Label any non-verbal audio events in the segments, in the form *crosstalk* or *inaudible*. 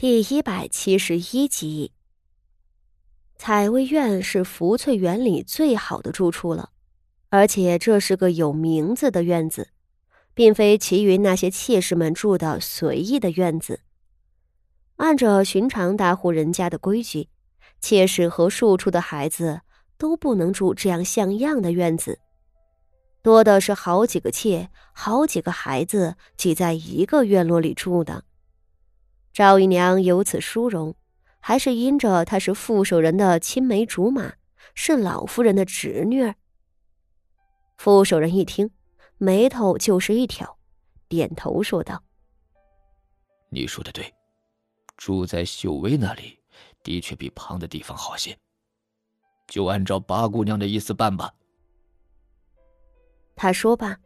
第一百七十一集，采薇院是福翠园里最好的住处了，而且这是个有名字的院子，并非其余那些妾室们住的随意的院子。按照寻常大户人家的规矩，妾室和庶出的孩子都不能住这样像样的院子，多的是好几个妾、好几个孩子挤在一个院落里住的。赵姨娘有此殊荣，还是因着她是傅守仁的青梅竹马，是老夫人的侄女儿。傅守人一听，眉头就是一挑，点头说道：“你说的对，住在秀薇那里，的确比旁的地方好些。就按照八姑娘的意思办吧。”他说罢，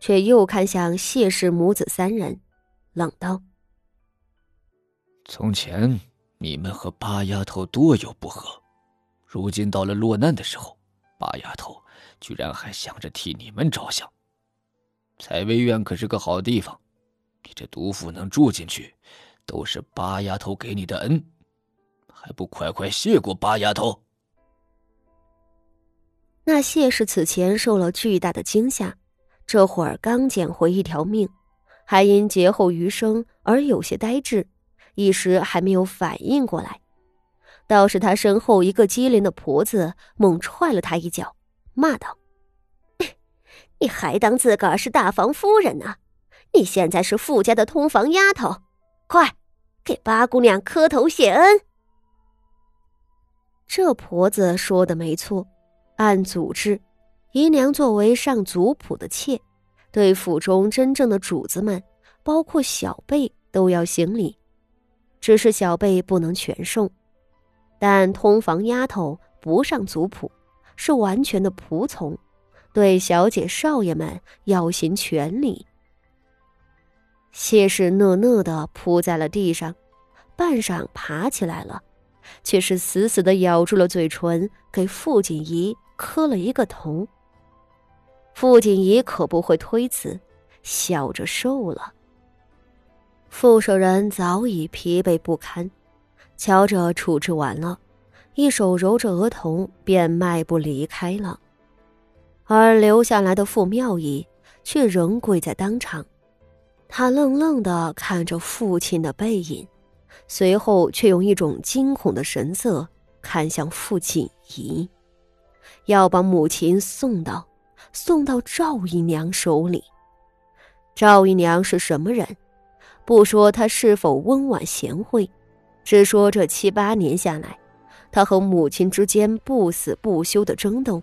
却又看向谢氏母子三人，冷道。从前你们和八丫头多有不和，如今到了落难的时候，八丫头居然还想着替你们着想。采薇院可是个好地方，你这毒妇能住进去，都是八丫头给你的恩，还不快快谢过八丫头？那谢氏此前受了巨大的惊吓，这会儿刚捡回一条命，还因劫后余生而有些呆滞。一时还没有反应过来，倒是他身后一个机灵的婆子猛踹了他一脚，骂道：“你还当自个儿是大房夫人呢？你现在是富家的通房丫头，快给八姑娘磕头谢恩。”这婆子说的没错，按祖制，姨娘作为上族谱的妾，对府中真正的主子们，包括小辈，都要行礼。只是小辈不能全送，但通房丫头不上族谱，是完全的仆从，对小姐少爷们要行全礼。谢氏讷讷的扑在了地上，半晌爬起来了，却是死死的咬住了嘴唇，给傅锦仪磕了一个头。傅锦仪可不会推辞，笑着受了。副手人早已疲惫不堪，瞧着处置完了，一手揉着额头，便迈步离开了。而留下来的傅妙仪却仍跪在当场，他愣愣的看着父亲的背影，随后却用一种惊恐的神色看向傅锦仪，要把母亲送到送到赵姨娘手里。赵姨娘是什么人？不说他是否温婉贤惠，只说这七八年下来，他和母亲之间不死不休的争斗，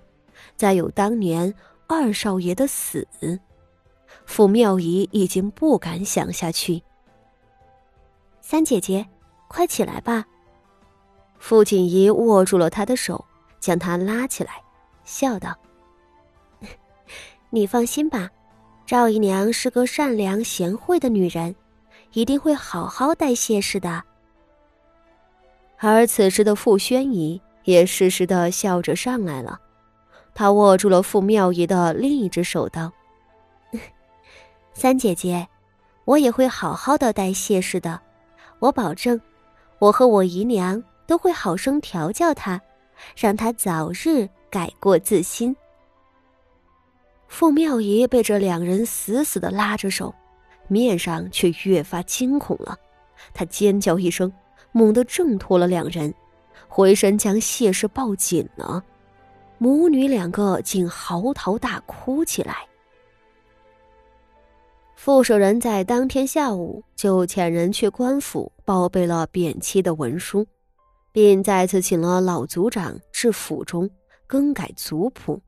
再有当年二少爷的死，傅妙仪已经不敢想下去。三姐姐，快起来吧！傅锦仪握住了她的手，将她拉起来，笑道：“ *laughs* 你放心吧，赵姨娘是个善良贤惠的女人。”一定会好好待谢氏的。而此时的傅宣仪也适时的笑着上来了，他握住了傅妙仪的另一只手，道：“三姐姐，我也会好好的待谢氏的，我保证，我和我姨娘都会好生调教她，让她早日改过自新。”傅妙仪被这两人死死的拉着手。面上却越发惊恐了，他尖叫一声，猛地挣脱了两人，回身将谢氏抱紧了。母女两个竟嚎啕大哭起来。傅舍人在当天下午就遣人去官府报备了贬妻的文书，并再次请了老族长至府中更改族谱，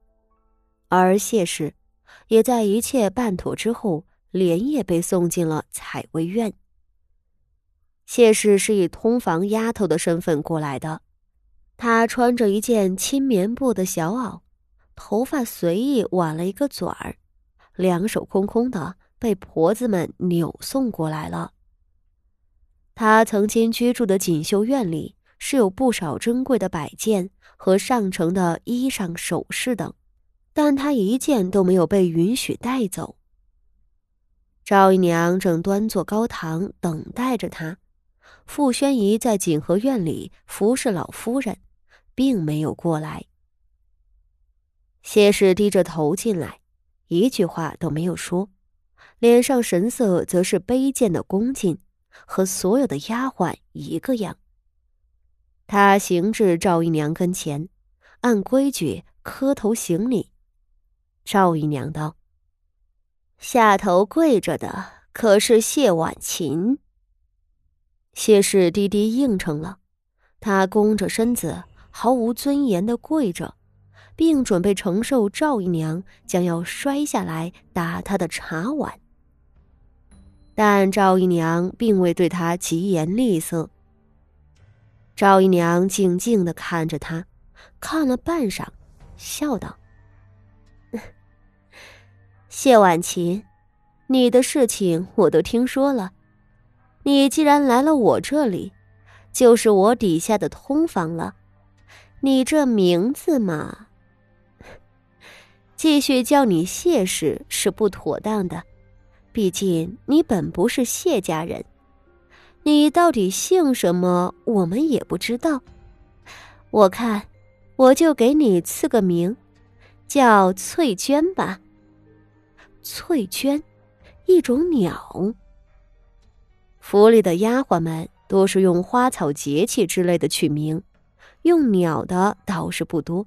而谢氏也在一切办妥之后。连夜被送进了采薇院。谢氏是以通房丫头的身份过来的，她穿着一件青棉布的小袄，头发随意挽了一个卷儿，两手空空的被婆子们扭送过来了。她曾经居住的锦绣院里是有不少珍贵的摆件和上乘的衣裳首饰等，但她一件都没有被允许带走。赵姨娘正端坐高堂等待着她，傅宣仪在景和院里服侍老夫人，并没有过来。谢氏低着头进来，一句话都没有说，脸上神色则是卑贱的恭敬，和所有的丫鬟一个样。他行至赵姨娘跟前，按规矩磕头行礼。赵姨娘道：“下头跪着的可是谢婉琴？”谢氏低低应承了，他弓着身子，毫无尊严的跪着。并准备承受赵姨娘将要摔下来打他的茶碗，但赵姨娘并未对他疾言厉色。赵姨娘静静的看着他，看了半晌，笑道：“谢婉琴，你的事情我都听说了。你既然来了我这里，就是我底下的通房了。你这名字嘛……”继续叫你谢氏是不妥当的，毕竟你本不是谢家人。你到底姓什么，我们也不知道。我看，我就给你赐个名，叫翠娟吧。翠娟，一种鸟。府里的丫鬟们多是用花草节气之类的取名，用鸟的倒是不多。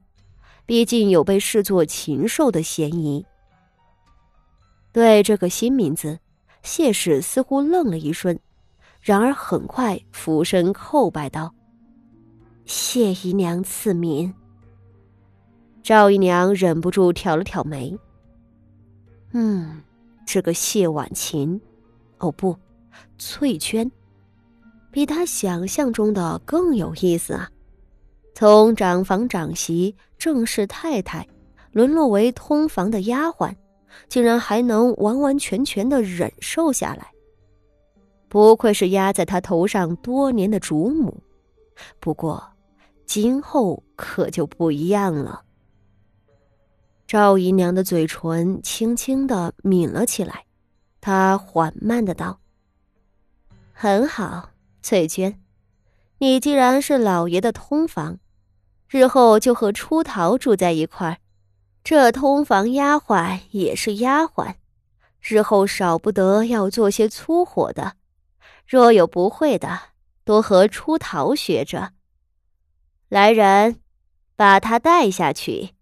毕竟有被视作禽兽的嫌疑。对这个新名字，谢氏似乎愣了一瞬，然而很快俯身叩拜道：“谢姨娘赐名。”赵姨娘忍不住挑了挑眉：“嗯，这个谢婉琴，哦不，翠娟，比她想象中的更有意思啊。”从长房长媳、正室太太，沦落为通房的丫鬟，竟然还能完完全全的忍受下来，不愧是压在他头上多年的主母。不过，今后可就不一样了。赵姨娘的嘴唇轻轻的抿了起来，她缓慢的道：“很好，翠娟，你既然是老爷的通房。”日后就和出逃住在一块儿，这通房丫鬟也是丫鬟，日后少不得要做些粗活的。若有不会的，多和出逃学着。来人，把他带下去。